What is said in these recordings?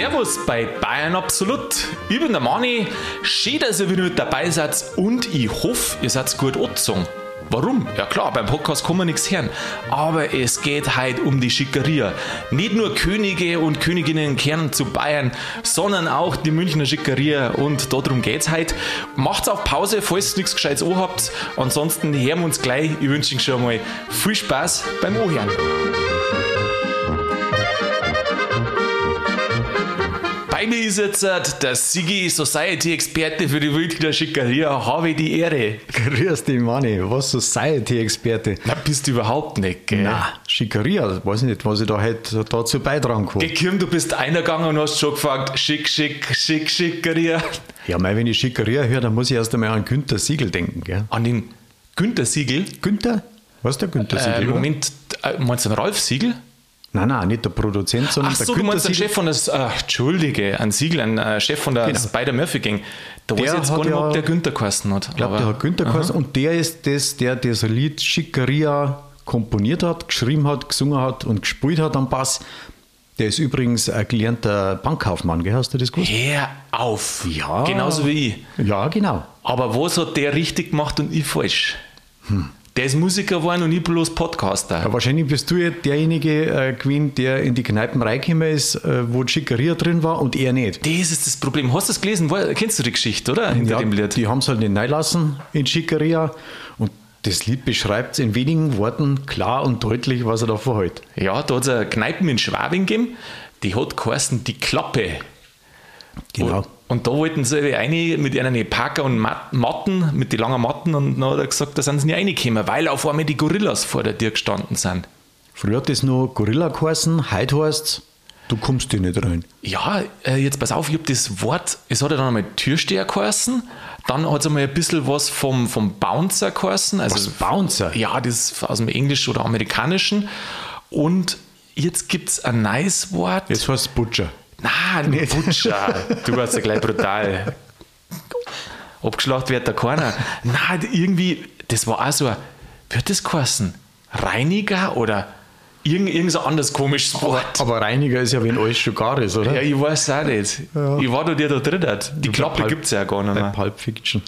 Servus bei Bayern Absolut. Ich bin der Mani. Schön, dass ihr wieder mit dabei seid und ich hoffe, ihr seid gut angezogen. Warum? Ja klar, beim Podcast kann man nichts hören. Aber es geht heute um die Schickeria. Nicht nur Könige und Königinnen kehren zu Bayern, sondern auch die Münchner Schickeria. Und darum geht's heute. Macht's auf Pause, falls ihr nichts Gescheites habt. Ansonsten hören wir uns gleich. Ich wünsche euch schon mal viel Spaß beim Ohren. Bei mir ist jetzt äh, der Sigi Society-Experte für die Wildkinder Schickeria. Habe ich die Ehre. Grüß dich, Manni. Was Society-Experte? Na, bist du überhaupt nicht, gell? Na, Schickeria. Weiß nicht, was ich da heute dazu beitragen kann. Gekirm, du bist eingegangen und hast schon gefragt, schick, schick, schick, Schickeria. Ja, mei, wenn ich Schickeria höre, dann muss ich erst einmal an Günther Siegel denken, gell? An den Günther Siegel. Günther? Was ist der Günther Äh, Siegel? oder? Moment, äh, meinst du den Ralf Siegel? Nein, nein, nicht der Produzent, sondern Ach der so, du Günther meinst den. Chef von der, äh, Entschuldige, ein Siegel, ein äh, Chef von der Genau. Spider-Murphy-Gang. Da weiß Der ich jetzt gar nicht, ob der Günther geheißen hat. Ich glaube, der hat Günther geheißen und der ist das, der das Lied Schickeria komponiert hat, geschrieben hat, gesungen hat und gespielt hat am Bass. Der ist übrigens ein gelernter Bankkaufmann, gell? Hast du das gewusst? Hör auf. Ja. Genauso wie ich. Ja, genau. Aber was hat der richtig gemacht und ich falsch? Der ist Musiker geworden und ich bloß Podcaster. Ja, wahrscheinlich bist du ja derjenige äh, gewesen, der in die Kneipen reingekommen ist, äh, wo die Schickeria drin war und er nicht. Das ist das Problem. Hast du es gelesen? Kennst du die Geschichte, oder? Hinter Ja, dem Lied. die haben es halt nicht reinlassen in Schickeria und das Lied beschreibt in wenigen Worten klar und deutlich, was er da vorhält. Ja, da hat es eine Kneipe in Schwabing gegeben, die hat geheißen Die Klappe. Genau. Und, da wollten sie eine mit einer Parker und Mat- Matten, mit den langen Matten, und dann hat er gesagt, da sind sie nicht reingekommen, weil auf einmal die Gorillas vor der Tür gestanden sind. Früher hat das nur Gorilla geheißen, heute heißt du kommst hier nicht rein. Ja, äh, jetzt pass auf, ich habe das Wort, es hat ja dann einmal Türsteher geheißen, dann hat es einmal ein bisschen was vom, vom Bouncer geheißen. Also, Was, Bouncer? Ja, das ist aus dem Englischen oder Amerikanischen. Und jetzt gibt es ein neues Wort. Jetzt heißt es Butcher. Nein, Butcher. du warst ja gleich brutal. Abgeschlacht wird da keiner. Nein, irgendwie, das war auch so ein, wird das geheißen? Reiniger oder irgend, irgend so ein anderes komisches Wort? Aber Reiniger ist ja, wenn alles schon gar ist, oder? Ja, ich weiß auch nicht. Ich war da der da drin. hat. Die Klappe gibt es ja gar nicht mehr. Pulp Fiction.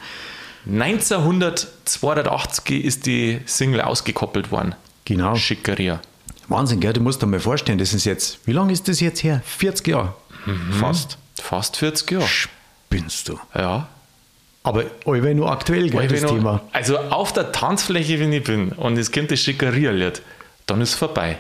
1982 ist die Single ausgekoppelt worden. Genau. Schickeria. Wahnsinn, gell? Du musst dir mal vorstellen, das ist jetzt, wie lange ist das jetzt her? 40 Jahre. Mhm. Fast. Fast 40 Jahre. Spinnst du. Ja. Aber allweil nur aktuell, gell, das noch- Thema. Also auf der Tanzfläche, wenn ich bin und es kommt das Schickeria-Lied, dann ist es vorbei.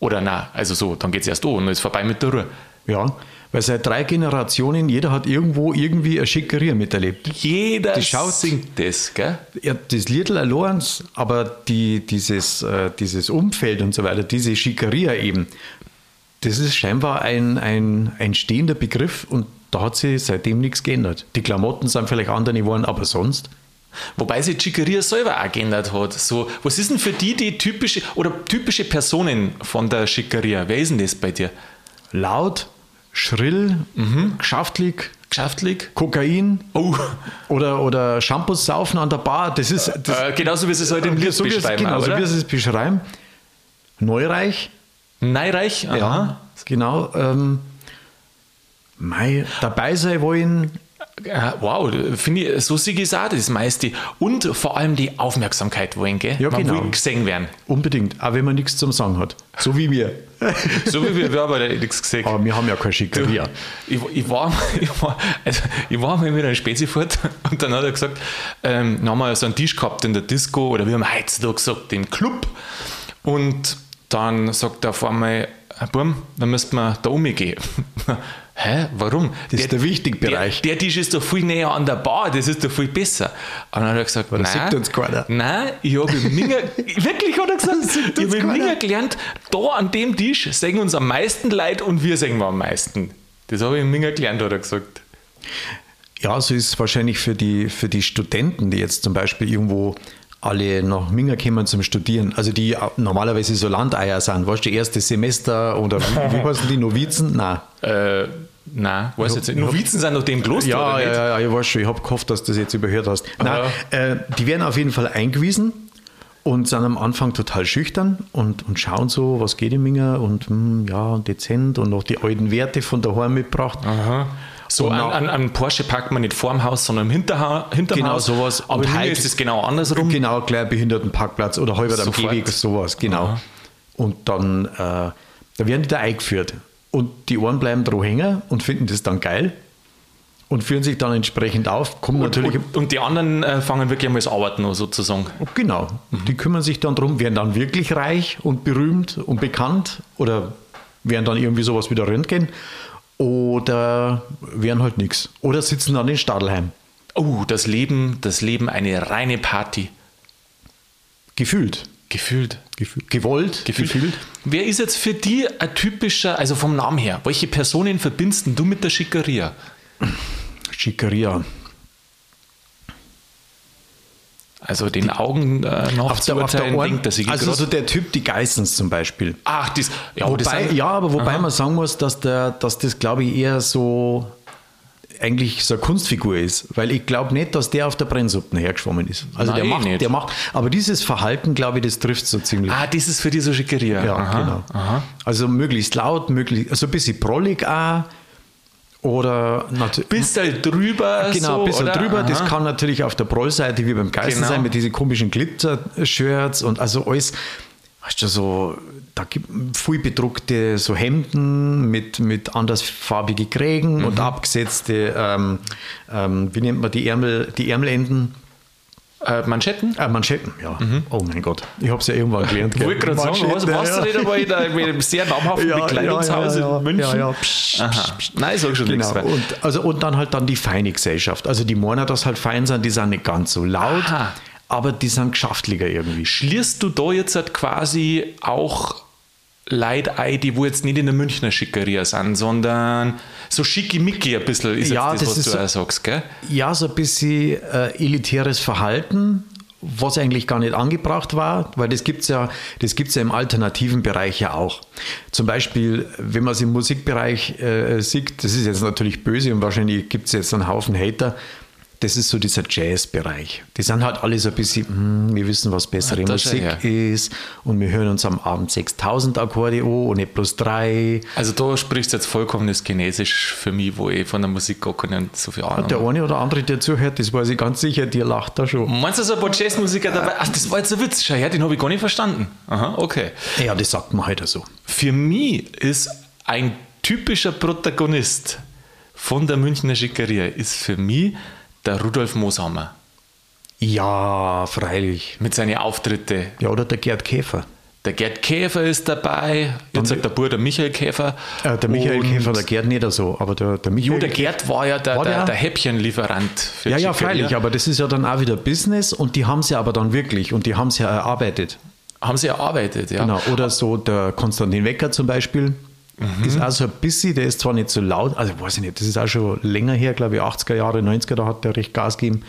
Oder na, also so, dann geht es erst an und dann ist vorbei mit der Ruhe. Ja, weil seit drei Generationen, jeder hat irgendwo irgendwie eine Schickeria miterlebt. Jeder Die schaut- singt das, gell? Ja, das Liedl allein, aber die, dieses, äh, dieses Umfeld und so weiter, diese Schickeria eben, das ist scheinbar ein, ein, ein stehender Begriff und da hat sich seitdem nichts geändert. Die Klamotten sind vielleicht andere geworden, aber sonst. Wobei sich Schickeria selber auch geändert hat. So, was ist denn für die die typische oder typische Personen von der Schickeria? Wer ist denn das bei dir? Laut, schrill, geschäftlich, Geschäftlich? Kokain Oh, oder, oder Shampoos saufen an der Bar, das ist. Das, äh, genauso wie sie es heute im Lied so beschreiben, genau, so wie sie es beschreiben. Neureich, Neireich? Aha. genau. Ähm, mei, dabei sein wollen, Ja, wow, finde ich, so sehe ich es auch das meiste. Und vor allem die Aufmerksamkeit wollen, gell? Ja, Man genau. will gesehen werden. unbedingt, auch wenn man nichts zum Sagen hat. So wie wir. So wie wir, wir haben ja nichts gesehen. Aber wir haben ja keine Schickeria. Ich, ich, war, ich, war, also ich war mal mit einem Spezi fort und dann hat er gesagt, ähm, dann haben wir so einen Tisch gehabt in der Disco oder wir haben heutzutage gesagt, im Club. Und dann sagt er auf einmal, Herr Burm, dann müssten wir da umgehen. Hä, warum? Das ist der Wichtigbereich. Der, der Tisch ist doch viel näher an der Bar, das ist doch viel besser. Und dann hat er gesagt, das nein, uns keiner. nein, ich habe im Minger, wirklich hat er gesagt, ich habe im. Minger gelernt, da an dem Tisch singen uns am meisten Leid und wir singen am meisten. Das habe ich im Minger gelernt, hat er gesagt. Ja, so ist es wahrscheinlich für die, für die Studenten, die jetzt zum Beispiel irgendwo alle nach Minga kommen zum Studieren, also die normalerweise so Landeier sind, weißt du, erstes Semester oder wie, wie heißen die, Novizen? Nein. Äh, nein, weiß jetzt nicht. Novizen sind noch dem Kloster, Ja, oder ja, nicht? ja, ja, ich weiß schon, ich habe gehofft, dass du das jetzt überhört hast. Nein, äh, die werden auf jeden Fall eingewiesen und sind am Anfang total schüchtern und, und schauen so, was geht im Minger und hm, ja, dezent und noch die alten Werte von daheim mitgebracht. So Und an, an, an Porsche parkt man nicht vorm Haus, sondern im Hinterha hinterm Genau, Haus. sowas. Aber Und heute ist es genau andersrum. Genau, gleich Behindertenparkplatz oder halber am. Gehweg, sowas, genau. Aha. Und dann, äh, da werden die da eingeführt. Und die Ohren bleiben dran hängen und finden das dann geil und führen sich dann entsprechend auf. Kommen Und, natürlich. und, und die anderen äh, fangen wirklich einmal das Arbeiten an, sozusagen. Genau, die kümmern sich dann drum, werden dann wirklich reich und berühmt und bekannt oder werden dann irgendwie sowas wie der Röntgen oder werden halt nichts. Oder sitzen dann in Stadelheim. Oh, das Leben, das Leben eine reine Party. Gefühlt. Gefühlt. Gefühlt. Gewollt. Gefühlt. Wer ist jetzt für die ein typischer, also vom Namen her, welche Personen verbindest du mit der Schickeria? Schickeria. Also den Augen äh, nach Auf zu der, auf der urteilen, Ohren, der Sigi also so der Typ, die Geissens zum Beispiel. Ach, dies, ja, aber das wobei, sind- ja, aber wobei Aha. man sagen muss, dass, der, dass das, glaube ich, eher so eigentlich so eine Kunstfigur ist, weil ich glaube nicht, dass der auf der Brennsuppe hergeschwommen ist. Also der Nein, macht, nicht. der macht, aber dieses Verhalten, glaube ich, das trifft so ziemlich. Ah, das ist für die so Schickeria. ja, Aha, genau. Aha. Also möglichst laut, möglichst, also ein bisschen prollig auch oder natürlich. Halt drüber. Genau, so, bisschen oder? drüber. Das Aha. kann natürlich auf der Prollseite wie beim Geißen Genau. sein, mit diesen komischen Glitzer-Shirts und also alles, weißt du, so, da gibt viel bedruckte so Hemden mit, mit andersfarbige Krägen Mhm. und abgesetzte, ähm, ähm, wie nennt man die Ärmel, die Ärmelenden? Äh, Manschetten? Äh, Manschetten, ja. Oh mein Gott, ich habe es ja irgendwann gelernt. Ich wollte gerade sagen, was, warst du ja. nicht einmal in einem- in einem sehr namhaften Ja, Bekleidungshaus ja, ja, in München? ja, ja. Psch, Aha. Nein, ich sag schon nichts. Genau. Und, also, und dann halt dann die feine Gesellschaft. Also die meinen, dass halt fein sind, die sind nicht ganz so laut, Aha. aber die sind geschaftlicher irgendwie. Schlierst du da jetzt halt quasi auch Leute ein, die wo jetzt nicht in der Münchner Schickeria sind, sondern so schickimicki ein bisschen ist Ja, jetzt das, das was du so- auch sagst, gell? Ja, so ein bisschen äh, elitäres Verhalten, was eigentlich gar nicht angebracht war, weil das gibt es ja, das gibt's ja im alternativen Bereich ja auch. Zum Beispiel, wenn man es im Musikbereich äh, sieht, das ist jetzt natürlich böse und wahrscheinlich gibt es jetzt einen Haufen Hater, das ist so dieser Jazz-Bereich. Die sind halt alle so ein bisschen, hm, wir wissen, was bessere schau Musik ist und wir hören uns am Abend 6000 Akkorde an und nicht bloß drei. Also da sprichst du jetzt vollkommenes Chinesisch für mich, wo ich von der Musik gar nicht so viel Ahnung Der habe. eine oder andere, der zuhört, das weiß ich ganz sicher, der lacht da schon. Meinst du, so ein paar Jazzmusiker dabei? Ach, das war jetzt ein Witz. Schau her, den habe ich gar nicht verstanden. Aha, okay. Ja, das sagt man halt so. Für mich ist ein typischer Protagonist von der Münchner Schickeria ist für mich der Rudolf Mooshammer Ja, freilich. mit seinen Auftritten. Ja, oder der Gerd Käfer. Der Gerd Käfer ist dabei, jetzt sagt der Bruder Michael Käfer. Äh, der Michael Und- Käfer, der Gerd nicht so, aber der, der Michael. Jo, der Gerd war ja der, War der, der? der Häppchenlieferant für ja, ja, freilich, aber das ist ja dann auch wieder Business und die haben sie aber dann wirklich und die haben sie ja erarbeitet. Haben sie erarbeitet, ja. Genau. Oder so der Konstantin Wecker zum Beispiel. Mhm. Ist auch so ein bisschen, der ist zwar nicht so laut, also weiß ich nicht, das ist auch schon länger her, glaube ich, 80er Jahre, 90er, da hat der recht Gas gegeben.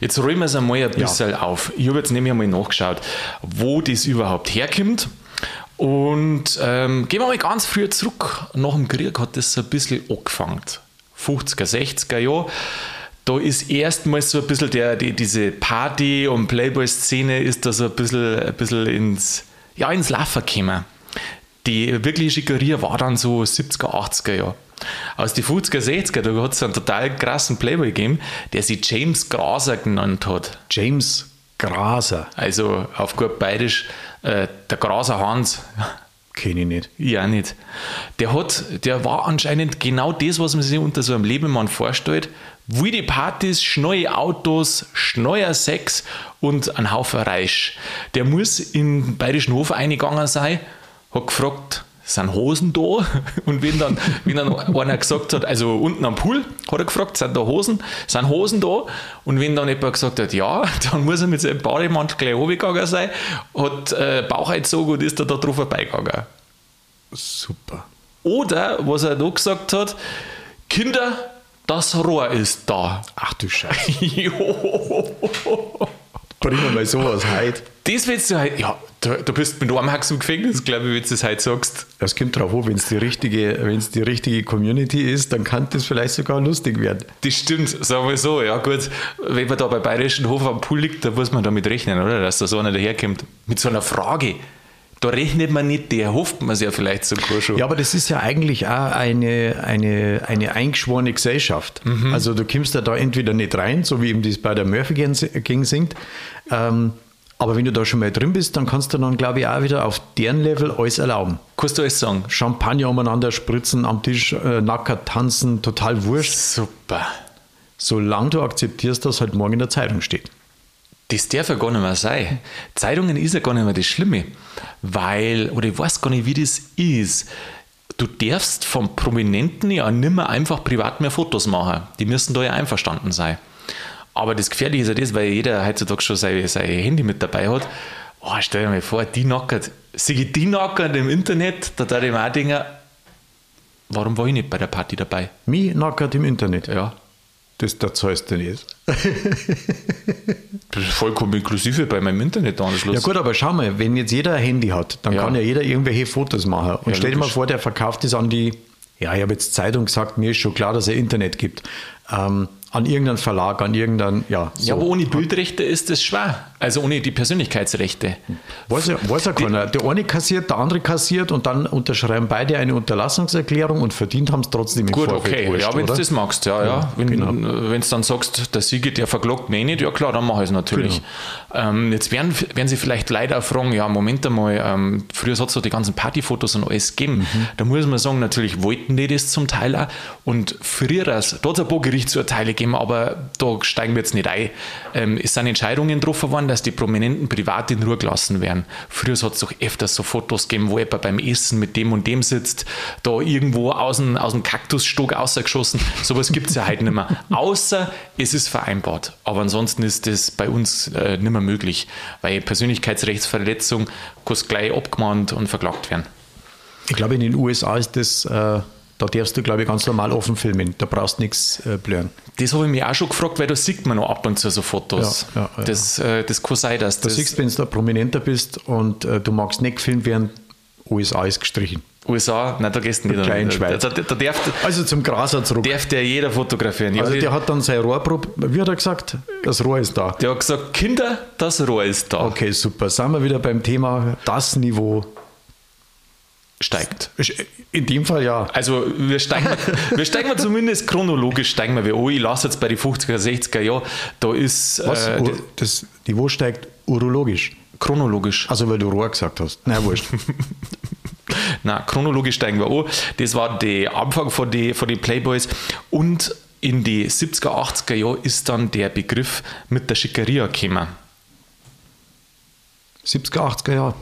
Jetzt räumen wir es einmal ein bisschen auf. Ich habe jetzt nämlich einmal nachgeschaut, wo das überhaupt herkommt. Und ähm, gehen wir mal ganz früh zurück. Nach dem Krieg hat das so ein bisschen angefangen. 50er, 60er Jahre. Da ist erstmals so ein bisschen der, die, diese Party- und Playboy-Szene ist da so ein bisschen, ein bisschen ins, ja, ins Laufen gekommen. Die wirkliche Schickeria war dann so 70er, 80er Jahre. Aus den 50er, 60er, da hat es einen total krassen Playboy gegeben, der sich James Graser genannt hat. James Graser, Also auf gut bayerisch, äh, der Graser Hans. kenne ich nicht. Ja, nicht. Der hat, der war anscheinend genau das, was man sich unter so einem Lebemann vorstellt. Wilde Partys, schnelle Autos, schneuer Sex und ein Haufen Reisch. Der muss in den Bayerischen Hof eingegangen sein, hat gefragt, sind Hosen da? Und wenn dann, wenn dann einer gesagt hat, also unten am Pool, hat er gefragt, sind da Hosen? Sind Hosen da? Und wenn dann jemand gesagt hat, ja, dann muss er mit seinem Bademantel gleich runtergegangen sein, hat äh, Bauch eingezogen und ist er da drauf vorbeigegangen. Super. Oder, was er noch gesagt hat, Kinder, das Rohr ist da. Ach du Scheiße. jo. Bringen wir mal sowas heute. Das willst du halt, ja, du, du bist mit einem Hax im Gefängnis, glaube ich, wenn du das halt sagst. Es kommt drauf an, wenn es die, richtige, die richtige Community ist, dann kann das vielleicht sogar lustig werden. Das stimmt, sagen wir so, ja gut. Wenn man da bei Bayerischen Hof am Pool liegt, da muss man damit rechnen, oder? Dass da so einer daherkommt mit so einer Frage. Da rechnet man nicht, der hofft man es ja vielleicht sogar schon. Ja, aber das ist ja eigentlich auch eine, eine, eine eingeschworene Gesellschaft. Mhm. Also du kommst ja da entweder nicht rein, so wie ihm das bei der Murphy Gang singt. Ähm, aber wenn du da schon mal drin bist, dann kannst du dann, glaube ich, auch wieder auf deren Level alles erlauben. Kannst du alles sagen? Champagner umeinander spritzen, am Tisch äh, nackert tanzen, total wurscht. Super. Solange du akzeptierst, dass halt morgen in der Zeitung steht. Das darf ja gar nicht mehr sein. Zeitungen ist ja gar nicht mehr das Schlimme. Weil, oder ich weiß gar nicht, wie das ist. Du darfst vom Prominenten ja nicht mehr einfach privat mehr Fotos machen. Die müssen da ja einverstanden sein. Aber das Gefährliche ist ja das, weil jeder heutzutage schon sein, sein Handy mit dabei hat. Oh, stell dir mal vor, die nackert. Sehe ich die nackert im Internet, da darf ich mir auch denken, warum war ich nicht bei der Party dabei? Mich nackert im Internet. Ja. Das, das zahlst du nicht. Das ist vollkommen inklusive bei meinem Internetanschluss. Ja gut, aber schau mal, wenn jetzt jeder ein Handy hat, dann Ja. kann ja jeder irgendwelche Fotos machen. Und Ja, stell dir mal vor, der verkauft es an die, ja, ich habe jetzt Zeitung gesagt, mir ist schon klar, dass er Internet gibt. Ähm, an irgendeinen Verlag, an irgendeinen, ja. So. Ja, aber ohne Bildrechte ist das schwer. Also ohne die Persönlichkeitsrechte. Weiß ja, weiß ja keiner. Der eine kassiert, der andere kassiert und dann unterschreiben beide eine Unterlassungserklärung und verdient haben es trotzdem im Gut, Vorfeld okay. wurscht, ja, wenn du das magst, ja, ja. Wenn genau. du dann sagst, der Sieger, der verklagt mich nicht, ja klar, dann mache ich es natürlich. Genau. Ähm, jetzt werden, werden sie vielleicht leider fragen, ja, Moment einmal, ähm, früher hat es so die ganzen Partyfotos und alles gegeben. Mhm. Da muss man sagen, natürlich wollten die das zum Teil auch. Und früher, da hat es ein paar Gerichtsurteile gegeben, aber da steigen wir jetzt nicht ein. Ähm, es sind Entscheidungen getroffen worden, dass die Prominenten privat in Ruhe gelassen werden. Früher hat es doch öfters so Fotos gegeben, wo jemand beim Essen mit dem und dem sitzt, da irgendwo aus dem, aus dem Kaktusstock rausgeschossen. Sowas gibt es ja heute nicht mehr. Außer es ist vereinbart. Aber ansonsten ist das bei uns äh, nicht mehr möglich, weil Persönlichkeitsrechtsverletzung kannst gleich abgemahnt und verklagt werden. Ich glaube, in den USA ist das, äh, da darfst du, glaube ich, ganz normal offen filmen. Da brauchst du nichts äh, blören. Das habe ich mich auch schon gefragt, weil da sieht man noch ab und zu so Fotos. Ja, ja, ja. Das, äh, das kann sein, dass Du das siehst, wenn du da prominenter bist und äh, du magst nicht gefilmt werden, USA ist gestrichen. USA, nein, da gehst du nicht. Kleinen Da, Schweiz. da, da darf, Also zum Graser zurück. darf der jeder fotografieren. Ja, also der hat dann sein Rohrprob, wie hat er gesagt? Das Rohr ist da. der hat gesagt, Kinder, das Rohr ist da. Okay, super. Sind wir wieder beim Thema das Niveau. Steigt. In dem Fall ja. Also wir steigen, wir steigen zumindest chronologisch steigen wir. Oh, ich lasse jetzt bei den 50er, 60er Jahren, da ist Was? äh, das Niveau steigt urologisch. chronologisch. Also weil du Rohr gesagt hast. Na wurscht. Na, chronologisch steigen wir an. Das war der Anfang von den von die Playboys und in die 70er, 80er Jahre ist dann der Begriff mit der Schickeria gekommen. 70er, 80er Jahre.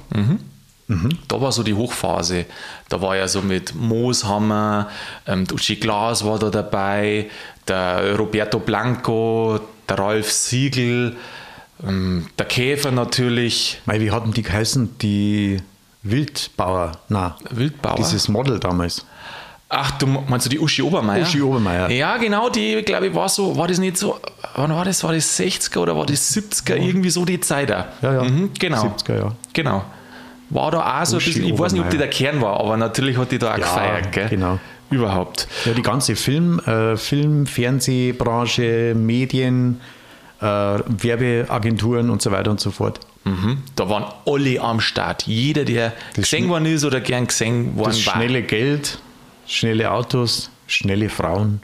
Da war so die Hochphase. Da war ja so mit Mooshammer, ähm, Uschi Glas war da dabei, der Roberto Blanco, der Ralf Siegel, ähm, der Käfer natürlich, Mei, wie hatten die geheißen? Die Wildbauer. Na, Wildbauer. dieses Model damals. Ach, du meinst du die Uschi Obermeier? Uschi Obermeier. Ja, genau, die, glaube ich, war so, war das nicht so, wann war das? War das 60er oder war das 70er? Irgendwie so die Zeit da. Ja, ja. Mhm, genau. 70er, ja. Genau. War da auch so ein bisschen, ich weiß nicht, ob die der Kern war, aber natürlich hat die da auch Ja, gefeiert, gell? genau. Überhaupt. Ja, die ganze Film, äh, Film, Fernsehbranche, Medien, äh, Werbeagenturen und so weiter und so fort. Mhm. Da waren alle am Start. Jeder, der gesehen worden ist oder gern gesehen worden Das war. schnelle Geld, schnelle Autos, schnelle Frauen.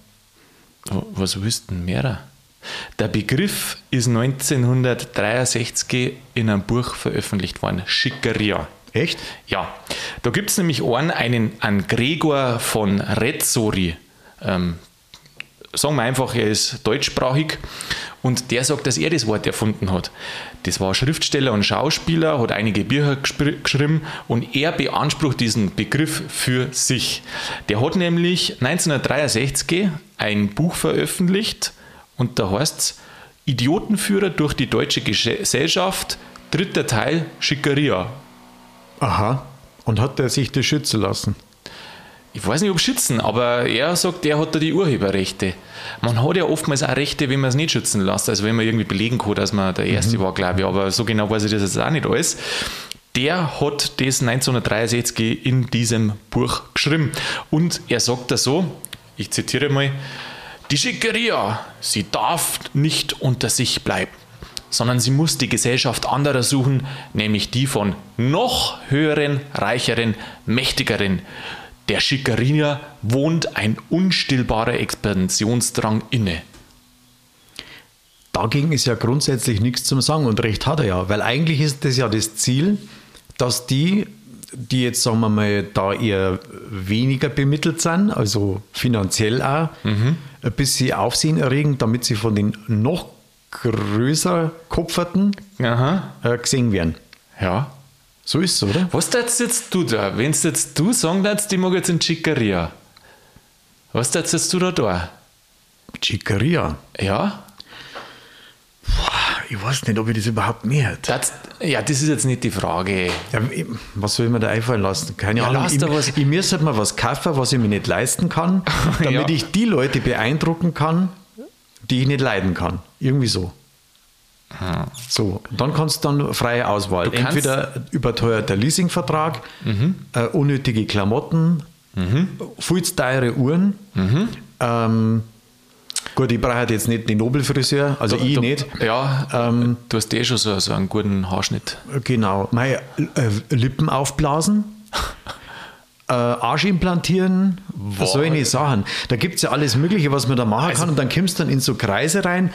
Was willst du denn mehr? Der Begriff ist 1963 in einem Buch veröffentlicht worden, Schickeria. Echt? Ja, da gibt es nämlich einen, einen, einen Gregor von Rezzori. Ähm, sagen wir einfach, er ist deutschsprachig und der sagt, dass er das Wort erfunden hat. Das war Schriftsteller und Schauspieler, hat einige Bücher geschrieben und er beansprucht diesen Begriff für sich. Der hat nämlich 1963 ein Buch veröffentlicht und da heißt es Idiotenführer durch die deutsche Gesellschaft, dritter Teil Schickeria. Aha. Und hat er sich das schützen lassen? ich weiß nicht, ob schützen, aber er sagt, er hat da die Urheberrechte. Man hat ja oftmals auch Rechte, wenn man es nicht schützen lässt. Also wenn man irgendwie belegen kann, dass man der Erste war, glaube ich. Aber so genau weiß ich das jetzt auch nicht alles. Der hat das 1963 in diesem Buch geschrieben. Und er sagt da so, ich zitiere mal, die Schickeria, sie darf nicht unter sich bleiben sondern sie muss die Gesellschaft anderer suchen, nämlich die von noch höheren, reicheren, mächtigeren. Der Schickeria wohnt ein unstillbarer Expansionsdrang inne. Dagegen ist ja grundsätzlich nichts zum Sagen und recht hat er ja, weil eigentlich ist das ja das Ziel, dass die, die jetzt sagen wir mal da eher weniger bemittelt sind, also finanziell auch, mhm. Ein bisschen Aufsehen erregen, damit sie von den noch größer Kopferten äh, gesehen werden. Ja. So ist es, oder? Was darfst jetzt du da? Wenn jetzt du sagen darfst, die mag jetzt in Chicaria. Was darfst jetzt du da da? Chicaria? Ja. Ich weiß nicht, ob ich das überhaupt mehr das, Ja, das ist jetzt nicht die Frage. Ja, was soll ich mir da einfallen lassen? Keine ja, Ahnung. Ich, was. ich müsste halt mal was kaufen, was ich mir nicht leisten kann, damit ja. ich die Leute beeindrucken kann, die ich nicht leiden kann. Irgendwie so. So, dann kannst du dann freie Auswahl. Entweder überteuerter Leasingvertrag, mhm. äh, unnötige Klamotten, mhm. viel zu teure Uhren. Mhm. Ähm, gut, ich brauche halt jetzt nicht den Nobelfriseur, also du, ich du, nicht. Ja, ähm, du hast eh schon so, so einen guten Haarschnitt. Genau. Meine äh, Lippen aufblasen. äh, Arsch implantieren, ich nicht sagen? Da gibt es ja alles Mögliche, was man da machen also, kann und dann kommst du dann in so Kreise rein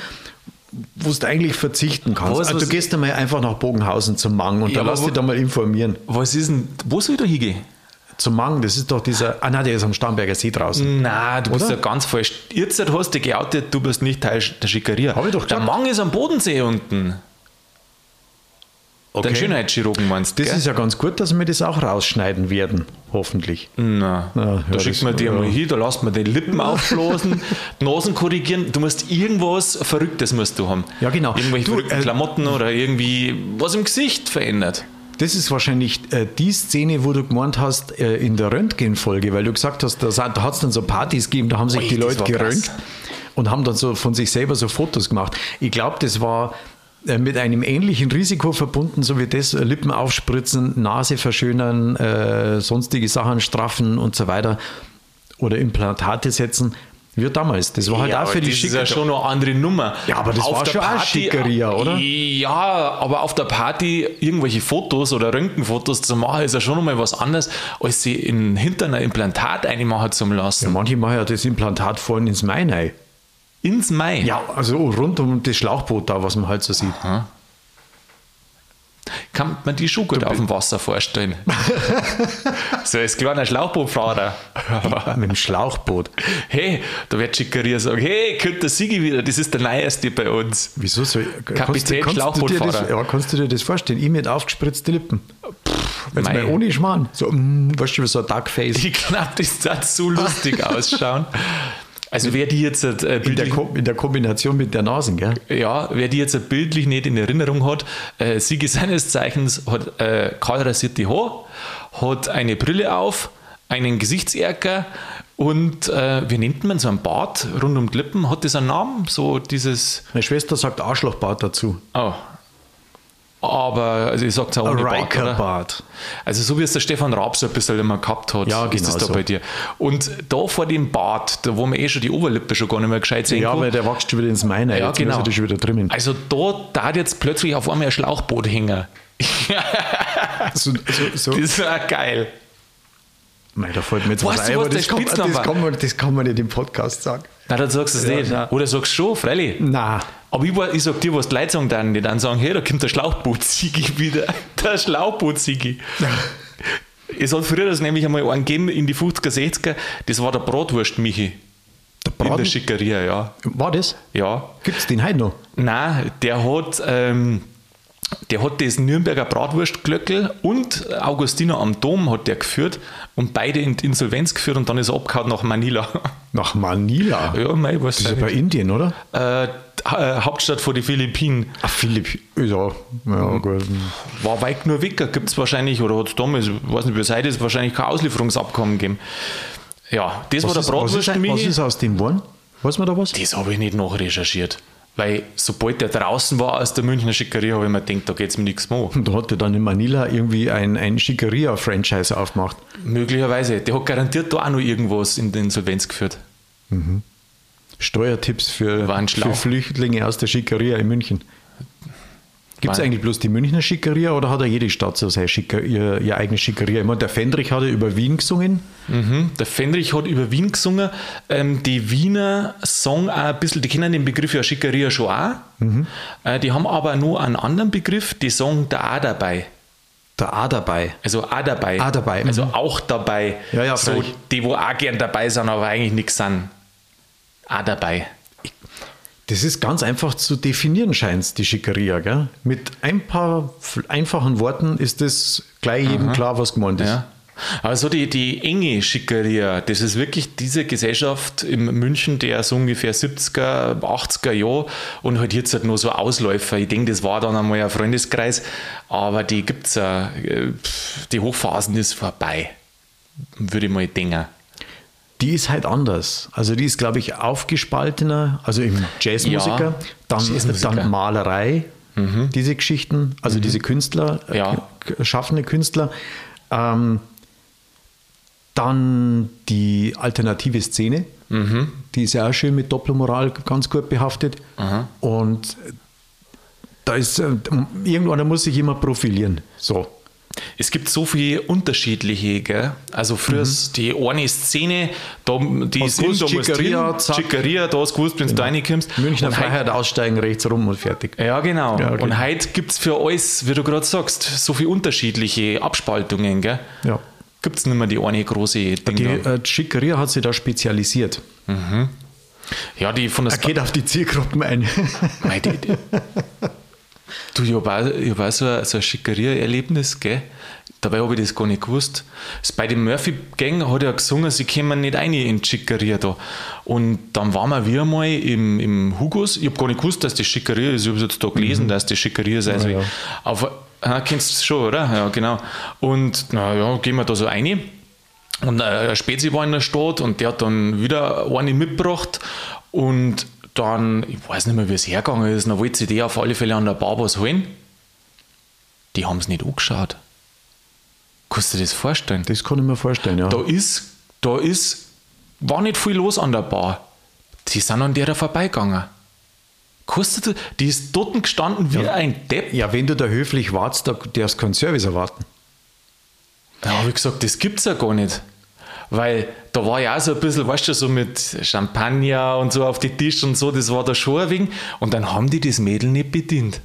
wo du eigentlich verzichten kannst. Was, also, du gehst einmal einfach nach Bogenhausen zum Mang und ja, da lass dich da mal informieren. Was ist denn, wo soll ich da hingehen? Zum Mang, das ist doch dieser, ah nein, der ist am Starnberger See draußen. Nein, du Oder? bist ja ganz falsch. Jetzt hast du dich geoutet, du bist nicht Teil der Schickeria. Hab ich doch gesagt. Der Mang ist am Bodensee unten. Okay. Den Schönheitschirurgen meinst du? Das gell? ist ja ganz gut, dass wir das auch rausschneiden werden, hoffentlich. Na, Na da schickt man dir ja. mal hin, da lässt man den Lippen aufblasen, die Nasen korrigieren. Du musst irgendwas Verrücktes musst du haben. Ja, genau. Irgendwelche du, verrückten äh, Klamotten oder irgendwie was im Gesicht verändert. Das ist wahrscheinlich äh, die Szene, wo du gemeint hast äh, in der Röntgenfolge, weil du gesagt hast, da, da hat es dann so Partys gegeben, da haben sich Ui, die Leute gerönt und haben dann so von sich selber so Fotos gemacht. Ich glaube, das war äh, mit einem ähnlichen Risiko verbunden, so wie das, äh, Lippen aufspritzen, Nase verschönern, äh, sonstige Sachen straffen und so weiter oder Implantate setzen. Wie damals. Das war halt ja, auch für die Das ist ja schon eine andere Nummer. Ja, aber das auf war schon Party, auch Schickeria, oder? Ja, aber auf der Party irgendwelche Fotos oder Röntgenfotos zu machen, ist ja schon nochmal was anderes, als sie in, hinter einer Implantat einmachen zu lassen. Ja, manche machen ja das Implantat vorne ins Meinei. Ins Mai? Ja, also rund um das Schlauchboot da, was man halt so sieht. Aha. Kann man die schon gut auf dem Wasser vorstellen? so als kleiner Schlauchbootfahrer. mit dem Schlauchboot. Hey, da wird Schickeria sagen, hey, könnte der Sigi wieder, das ist der Neueste bei uns. Wieso so? Kapitän kannst, Schlauchbootfahrer. Das, ja, kannst du dir das vorstellen? Ich mit aufgespritzten Lippen. Jetzt mal ohne Schmarrn. So, mm, weißt du, so ein Duckface. Ich glaube, das wird so lustig ausschauen. Also wer die jetzt äh, in, der in, der Kombination mit der Nase, gell? Ja, wer die jetzt bildlich nicht in Erinnerung hat, äh, Siege seines Zeichens hat äh, kahl rasierte Haar, hat eine Brille auf, einen Gesichtserker und äh, wie nennt man so ein Bart rund um die Lippen? Hat das einen Namen? So dieses. Meine Schwester sagt Arschlochbart dazu. Oh, aber also ich sage es auch ohne Bart, Bart. Also so wie es der Stefan Raab so ein bisschen immer gehabt hat, ja, ist genau das da so. bei dir. Und da vor dem Bart, da wo man eh schon die Oberlippe schon gar nicht mehr gescheit sehen ja, kann. Ja, weil der wächst schon wieder ins Meine, ja, genau. ist schon wieder drinnen. Also da da jetzt plötzlich auf einmal ein Schlauchboot hängen. so, so, so. Das ist ja geil. Nein, da fällt mir jetzt weißt was ein, aber das kann, das, kann man, das kann man nicht im Podcast sagen. Nein, dann sagst du es ja, nicht. Nein. Oder sagst du schon, freilich. Nein. Aber ich, ich sag dir, was die Leute sagen dann, die dann sagen, hey, da kommt der Schlauchboot-Sigi wieder. Der Schlauchboot-Sigi. es hat früher das nämlich einmal einen gegeben in die 50er, 60er, das war der Bratwurst-Michi. Der Braten? In der Schickeria, ja. War das? Ja. Gibt es den heute noch? Nein, der hat... Ähm, der hat das Nürnberger Bratwurstglöckel und Augustiner am Dom hat der geführt und beide in die Insolvenz geführt und dann ist er abgehauen nach Manila. Nach Manila? Ja, mei, was Das ist ja bei Indien, oder? Äh, äh, Hauptstadt von den Philippinen. Ach, Philippinen, ja, ja gut. War weit nur weg, gibt es wahrscheinlich, oder hat es damals, weiß nicht, bis heute ist wahrscheinlich kein Auslieferungsabkommen gegeben. Ja, das war Was der ist, was, ist, was ist aus dem geworden? Weiß man da was? Das habe ich nicht nachrecherchiert. Weil sobald der draußen war aus der Münchner Schickeria, habe ich mir gedacht, da geht es mir nichts mehr an. Und da hat er dann in Manila irgendwie ein, ein Schickeria-Franchise aufgemacht. Möglicherweise. Der hat garantiert da auch noch irgendwas in die Insolvenz geführt. Steuertipps für, für Flüchtlinge aus der Schickeria in München. Gibt es eigentlich bloß die Münchner Schickeria oder hat er jede Stadt so seine Schicker, ihr, ihr eigene Schickeria? Ich meine, der Fendrich hat ja über Wien gesungen. Mhm. Der Fendrich hat über Wien gesungen. Ähm, die Wiener sagen auch ein bisschen, die kennen den Begriff ja Schickeria schon auch. Äh, die haben aber nur einen anderen Begriff, die sagen da auch dabei. Der A dabei. Also auch dabei. Auch dabei, Also mhm. auch dabei. Ja, ja, so, freilich. die, wo auch gern dabei sind, aber eigentlich nichts sind. Auch dabei. Das ist ganz einfach zu definieren, scheint die Schickeria. Gell? Mit ein paar einfachen Worten ist es gleich jedem klar, was gemeint ist. Ja. Aber so die, die enge Schickeria, das ist wirklich diese Gesellschaft in München, der so ungefähr 70er, 80er Jahre und halt jetzt halt nur so Ausläufer. Ich denke, das war dann einmal ein Freundeskreis, aber die gibt es ja, äh, die Hochphasen ist vorbei, würde ich mal denken. Die ist halt anders. Also die ist, glaube ich, aufgespaltener, also im Jazzmusiker, Ja, dann, Jazzmusiker. dann Malerei, diese Geschichten, also diese Künstler, äh, Ja. schaffende Künstler. Ähm, dann die alternative Szene, die ist ja auch schön mit Doppelmoral ganz gut behaftet. Und da ist, äh, irgendwann muss sich immer profilieren. So. Es gibt so viele unterschiedliche, gell? Also früher ist die eine Szene, da, die ist in, drin, zack. Schickeria, da hast du gewusst, wenn du reinkommst. Münchner Freiheit aussteigen, rechts rum und fertig. Ja, genau. Ja, okay. Und heute gibt es für alles, wie du gerade sagst, so viele unterschiedliche Abspaltungen. Gell? Ja. Gibt es nicht mehr die eine große Ding. Die äh, Schickeria hat sich da spezialisiert. ja, die von der Er geht auf die Zielgruppen ein. Mei, die, die. Du, ich habe auch, ich hab auch so ein, so ein Schickeria-Erlebnis, gell? Dabei habe ich das gar nicht gewusst. Bei den Murphy-Gang hat er gesungen, sie kommen nicht rein in die Schickeria da. Und dann waren wir wieder mal im, im Hugos. Ich habe gar nicht gewusst, dass das Schickeria ist. Ich habe es jetzt da gelesen, dass das Schickeria ist. Also Ja, ja. Auf, ah, kennst du schon, oder? Ja, genau. Und na ja, gehen wir da so rein. Und äh, ein Spezi war in der Stadt und der hat dann wieder eine mitgebracht. Und dann, ich weiß nicht mehr, wie es hergegangen ist, dann wollte sie die auf alle Fälle an der Bar was holen. Die haben es nicht angeschaut. Kannst du dir das vorstellen? Das kann ich mir vorstellen, ja. Da ist, da ist, war nicht viel los an der Bar. Die sind an der vorbeigegangen. Kannst du, die ist dort gestanden wie ein Depp. Ja, wenn du da höflich wartest, da darfst du keinen Service erwarten. Da habe ich gesagt, das gibt's ja gar nicht. Weil da war ja auch so ein bisschen, weißt du, so mit Champagner und so auf die Tisch und so, das war da schon ein wenig. Und dann haben die das Mädel nicht bedient.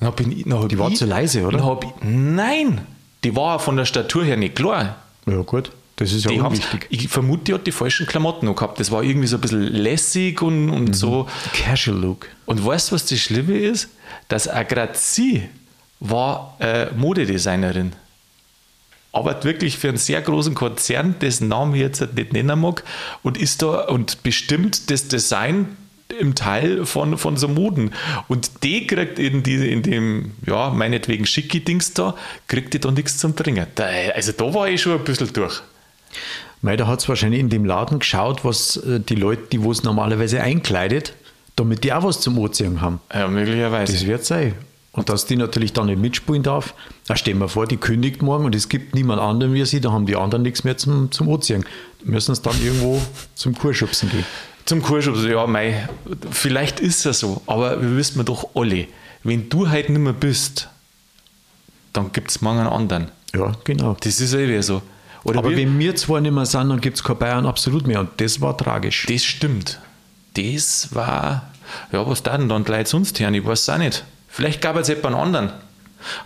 Dann hab ich, dann hab Die war zu leise, oder? Dann hab ich, nein, die war von der Statur her nicht klar. Ja, gut. Das ist ja Die unwichtig. ich vermute, die hat die falschen Klamotten noch gehabt. Das war irgendwie so ein bisschen lässig und, und so. Casual Look. Und weißt du, was das Schlimme ist? Dass auch gerade sie war äh, Modedesignerin. Arbeitet wirklich für einen sehr großen Konzern, dessen Namen ich jetzt nicht nennen mag, und ist da und bestimmt das Design im Teil von, von so Moden. Und die kriegt in, die, in dem, ja, meinetwegen Schicki-Dings da, kriegt die da nichts zum Trinken. Da, also da war ich schon ein bisschen durch. Mei, da hat es wahrscheinlich in dem Laden geschaut, was äh, die Leute, die wo es normalerweise einkleidet, damit die auch was zum Ozean haben. Ja, möglicherweise. Das wird sein. Und dass die natürlich dann nicht mitspielen darf, da stellen wir vor, die kündigt morgen und es gibt niemand anderen wie sie, da haben die anderen nichts mehr zum, zum Ozean. Müssen es dann irgendwo zum Kurschubsen gehen. Zum Kurschubs, ja, mei, vielleicht ist es so, aber wir wissen doch alle, wenn du halt nicht mehr bist, dann gibt es morgen einen anderen. Ja, genau. Das ist ja eh so. Oder Aber wir, wenn wir zwei nicht mehr sind, dann gibt es kein Bayern absolut mehr. Und das war tragisch. das stimmt. Das war, ja, was da denn dann gleich sonst her? Ich weiß es auch nicht. Vielleicht gab es jemand anderen.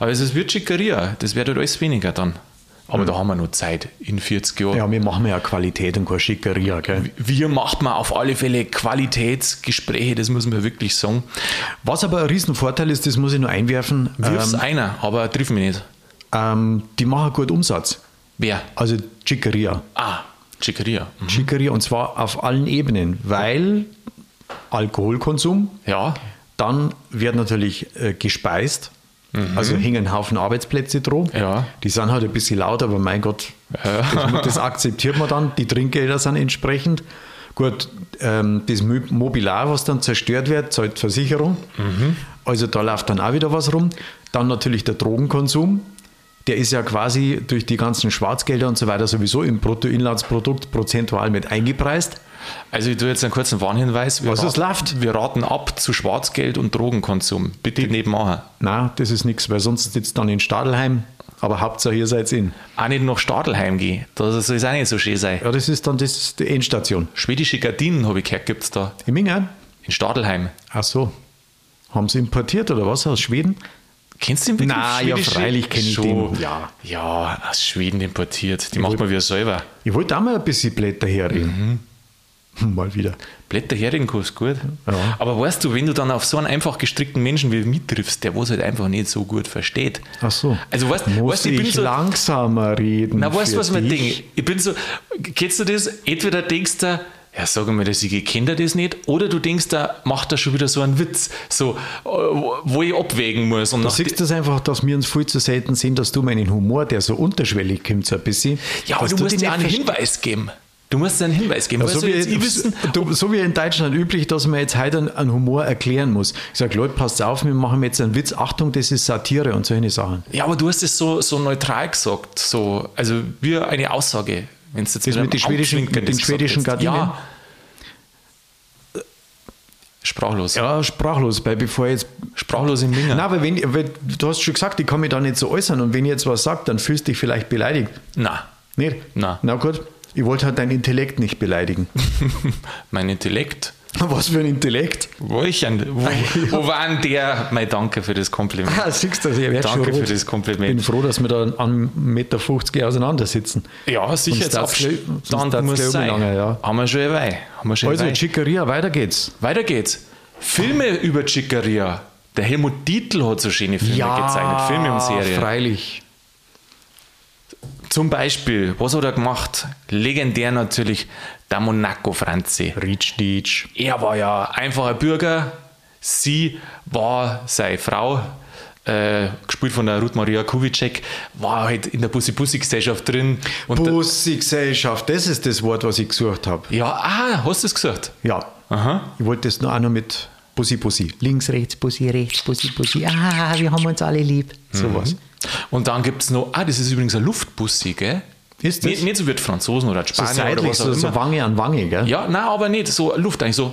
Aber es ist wird Schickeria, das wird halt alles weniger dann. Aber da haben wir noch Zeit in 40 Jahren. Ja, wir machen ja Qualität und keine Schickeria. Gell? Wir macht man auf alle Fälle Qualitätsgespräche, das muss man wirklich sagen. Was aber ein Riesenvorteil ist, das muss ich nur einwerfen, Wirf's ähm, einer, aber triff mich nicht. ähm, die machen gut Umsatz. Wer? Also Schickeria. Ah, Schickeria. Mhm. Schickeria und zwar auf allen Ebenen, weil Alkoholkonsum, Ja, dann wird natürlich äh, gespeist Also hängen Haufen Arbeitsplätze drum. Ja. Die sind halt ein bisschen laut, aber mein Gott, das, das akzeptiert man dann. Die Trinkgelder sind entsprechend. Gut, ähm, das Mo- Mobiliar, was dann zerstört wird, zahlt Versicherung. Also da läuft dann auch wieder was rum. Dann natürlich der Drogenkonsum. Der ist ja quasi durch die ganzen Schwarzgelder und so weiter sowieso im Bruttoinlandsprodukt prozentual mit eingepreist. Also ich tue jetzt einen kurzen Warnhinweis. Wir Was ist läuft? Wir raten ab zu Schwarzgeld und Drogenkonsum. Bitte nicht machen. Na, das ist nichts, weil sonst sitzt dann in Stadelheim. Aber Hauptsache, ihr seid in. Auch nicht nach Stadelheim gehen. Das soll es auch nicht so schön sein. Ja, das ist dann das ist die Endstation. Schwedische Gardinen, habe ich gehört, gibt es da. In Mingen? In Stadelheim. Ach so. Haben sie importiert oder was aus Schweden? Kennst du den Begriff? Na, ja, freilich kenn ich den, ja. Ja, aus Schweden importiert. Die macht wollt- man wieder selber. Ich wollte auch mal ein bisschen Blätter herreden. Mal wieder. Blätter gut. Ja. Aber weißt du, wenn du dann auf so einen einfach gestrickten Menschen wie mich triffst, der was halt einfach nicht so gut versteht. Ach so. Also weißt, Muss weißt du, ich bin ich so. langsamer reden? Na, weißt du, was dich? denkt? Ich bin so, kennst du das? Entweder denkst du, ja, sag mal, dass ich kennt er das nicht, oder du denkst, da macht er schon wieder so einen Witz, so, wo ich abwägen muss. Und Du siehst das einfach, dass wir uns viel zu selten sehen, dass du meinen Humor, der so unterschwellig kommt, so ein bisschen. ja, aber du musst dir einen Hinweis geben. Du musst dir einen Hinweis geben. Ja, so, wie, wissen, du, so wie in Deutschland üblich, dass man jetzt heute einen, einen Humor erklären muss. Ich sage, Leute, passt auf, wir machen jetzt einen Witz. Achtung, das ist Satire und solche Sachen. ja, aber du hast es so, so neutral gesagt, so, also wie eine Aussage. Wenn es jetzt Das einem mit den schwedischen- mit den schwedischen. Gardinen? Ja. Sprachlos. Ja, sprachlos, weil bevor jetzt. Sprachlos im Minger. Nein, aber wenn, weil, du hast schon gesagt, ich kann mich da nicht so äußern und wenn ich jetzt was sage, dann fühlst du dich vielleicht beleidigt. Na, Nicht? Na. Na gut, ich wollte halt dein Intellekt nicht beleidigen. mein Intellekt. Was für ein Intellekt? Wo, ich an, wo, wo war denn der? Mein Danke für das Kompliment. Ah, siehst du, ich werde schon Danke rot. für das Ich bin Kompliment. froh, dass wir da an 1,50 Meter auseinandersitzen. Ja, sicher. Jetzt dann darf's muss sein. umlangen, ja. Haben wir schon dabei. Haben wir schon Also. Chicaria, weiter geht's. Weiter geht's. Filme über Chicaria. Der Helmut Dietl hat so schöne Filme gezeichnet. Filme und Serien. freilich. Zum Beispiel, was hat er gemacht? Legendär natürlich, der Monaco Franzi. Ritsch, Ditsch. Er war ja einfacher Bürger. Sie war seine Frau, äh, gespielt von der Ruth Maria Kubitschek, war halt in der Bussi-Bussi-Gesellschaft drin. Bussi-Gesellschaft, das ist das Wort, was ich gesucht habe. ja, ah, hast du es gesagt? Ja. Aha. Ich wollte das nur auch noch mit Bussi, Bussi. Links, rechts, Bussi, rechts, Bussi, Bussi. Ah, wir haben uns alle lieb. Sowas. Und dann gibt es noch, ah, das ist übrigens ein Luftbussi, gell? Ist das? Nicht, nicht so wie die Franzosen oder die So Spanier oder seitlich, was auch so, so immer. Wange an Wange, gell? Ja, nein, aber nicht so Luft, eigentlich so.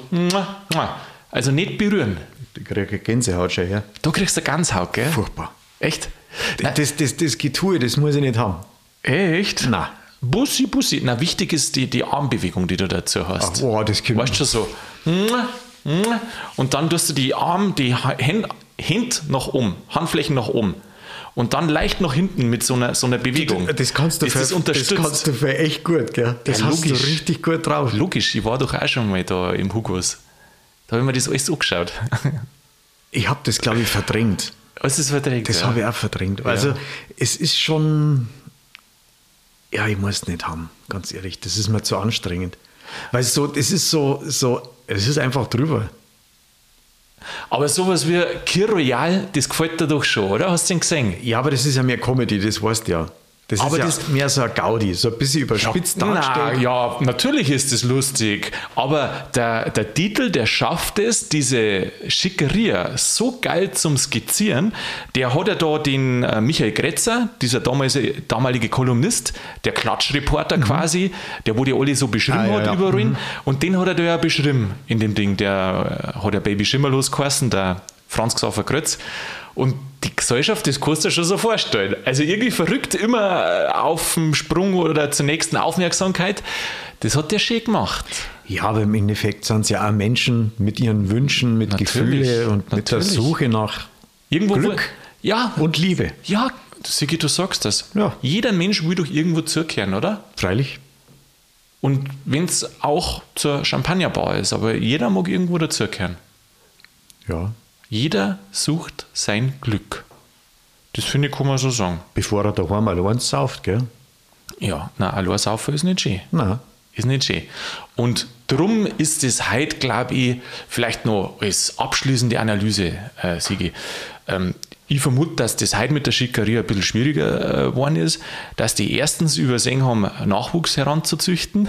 Also nicht berühren. Ich kriege Gänsehaut schon her. Da kriegst du Ganzhaut, gell? Furchtbar. Echt? Das, das, das Getue, das muss ich nicht haben. Echt? Na. Bussi, Bussi. Na, wichtig ist die, die Armbewegung, die du dazu hast. Ach, oh, das kommt- Weißt du schon so. Und dann tust du die Arm, die Hände Hände nach oben, Handflächen nach oben. Und dann leicht nach hinten mit so einer, so einer Bewegung. Das kannst du, das, für, das das unterstützt. kannst du für echt gut, gell? Das Ja, hast logisch. du richtig gut drauf. Logisch, ich war doch auch schon mal da im Hugos. Da habe ich mir das alles angeschaut. Ich habe das, glaube ich, verdrängt. Alles ist verdrängt. Das ja. habe ich auch verdrängt. Also, es ist schon. Ja, ich muss es nicht haben, ganz ehrlich. Das ist mir zu anstrengend. Weil so, das ist so, so, es ist einfach drüber. Aber sowas wie Kir Royal, das gefällt dir doch schon, oder? Hast du den gesehen? Ja, aber das ist ja mehr Comedy, das weißt du ja. Das Aber ist ja das- mehr so ein Gaudi, so ein bisschen überspitzt Na, dargestellt. ja, natürlich ist es lustig, aber der, der Titel, der schafft es, diese Schickeria so geil zum Skizzieren. Der hat ja da den äh, Michael Gretzer, dieser damalige, damalige Kolumnist, der Klatschreporter quasi, der wo die alle so beschrieben Mhm. Ah, ja, hat ja. überall. Und den hat er da ja beschrieben in dem Ding. Der äh, hat ja Baby Schimmerlos geheißen, der Franz Xaver Krötz. Und die Gesellschaft, das kannst du dir schon so vorstellen. Also irgendwie verrückt, immer äh, auf dem Sprung oder zur nächsten Aufmerksamkeit. Das hat der schön gemacht. Ja, aber im Endeffekt sind es ja auch Menschen mit ihren Wünschen, mit Natürlich, Gefühlen und mit der natürlich. Suche nach Irgendwo Glück Wo, ja, und Liebe. ja, Sigi, du sagst das. Ja. Jeder Mensch will doch irgendwo zurückkehren, oder? Freilich. Und wenn es auch zur Champagnerbar ist, aber jeder mag irgendwo dazurkehren. Ja. Jeder sucht sein Glück. Das finde ich, kann man so sagen. Bevor er daheim allein sauft, gell? Ja, na, allein saufen ist nicht schön. Nein. Ist nicht schön. Und drum ist es heute, glaube ich, vielleicht noch als abschließende Analyse, äh, Sigi. Ähm, Ich vermute, dass das heute mit der Schickeria ein bisschen schwieriger äh, geworden ist, dass die erstens übersehen haben, Nachwuchs heranzuzüchten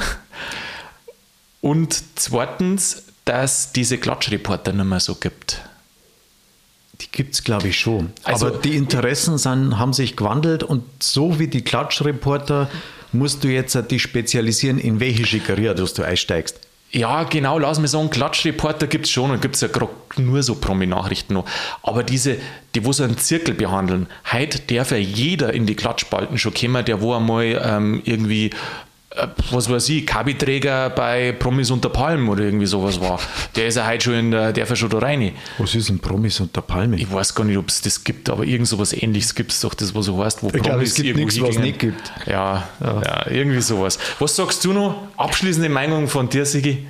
und zweitens, dass diese Klatschreporter nicht mehr so gibt. Gibt es, glaube ich, schon. Also- Aber die Interessen sind, haben sich gewandelt und so wie die Klatschreporter musst du jetzt dich spezialisieren, in welche Schickeria dass du einsteigst. Ja, genau, lass mich sagen, Klatschreporter gibt es schon und gibt es ja gerade nur so Promi-Nachrichten noch. Aber diese, die wo so einen Zirkel behandeln, heute darf ja jeder in die Klatschspalten schon kommen, der wo einmal ähm, irgendwie, was weiß ich, Kabiträger bei Promis unter Palmen oder irgendwie sowas war. Der ist ja heute schon in der, ja schon da rein. Was ist ein Promis unter Palme? Ich weiß gar nicht, ob es das gibt, aber irgend sowas ähnliches gibt es doch, das was so heißt, wo Ich glaube, es gibt nichts, was nicht gibt. Ja, ja. irgendwie sowas. Was sagst du noch? Abschließende Meinung von dir, Sigi?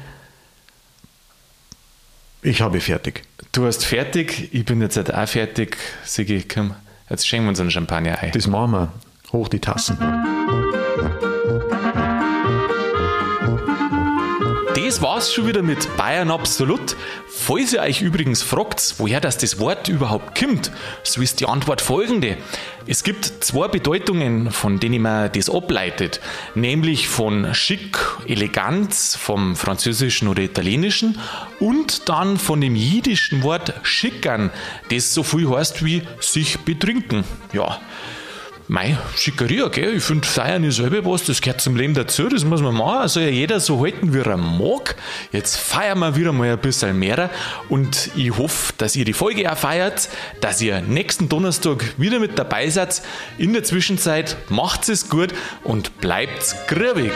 Ich habe fertig. Du hast fertig, ich bin jetzt halt auch fertig. Sigi, komm, jetzt schenken wir uns einen Champagner ein. Das machen wir. Hoch die Tassen. Das war's schon wieder mit Bayern Absolut. Falls ihr euch übrigens fragt, woher das, das Wort überhaupt kommt, so ist die Antwort folgende. Es gibt zwei Bedeutungen, von denen man das ableitet, nämlich von schick, Eleganz vom französischen oder italienischen und dann von dem jiddischen Wort schickern, das so viel heißt wie sich betrinken. Ja, Mei, Schickeria, gell? Ich finde, Feiern ist selber was, das gehört zum Leben dazu, das muss man machen. Also ja jeder so halten, wie er mag. Jetzt feiern wir wieder mal ein bisschen mehr und ich hoffe, dass ihr die Folge auch feiert, dass ihr nächsten Donnerstag wieder mit dabei seid. In der Zwischenzeit macht es gut und bleibt grübig.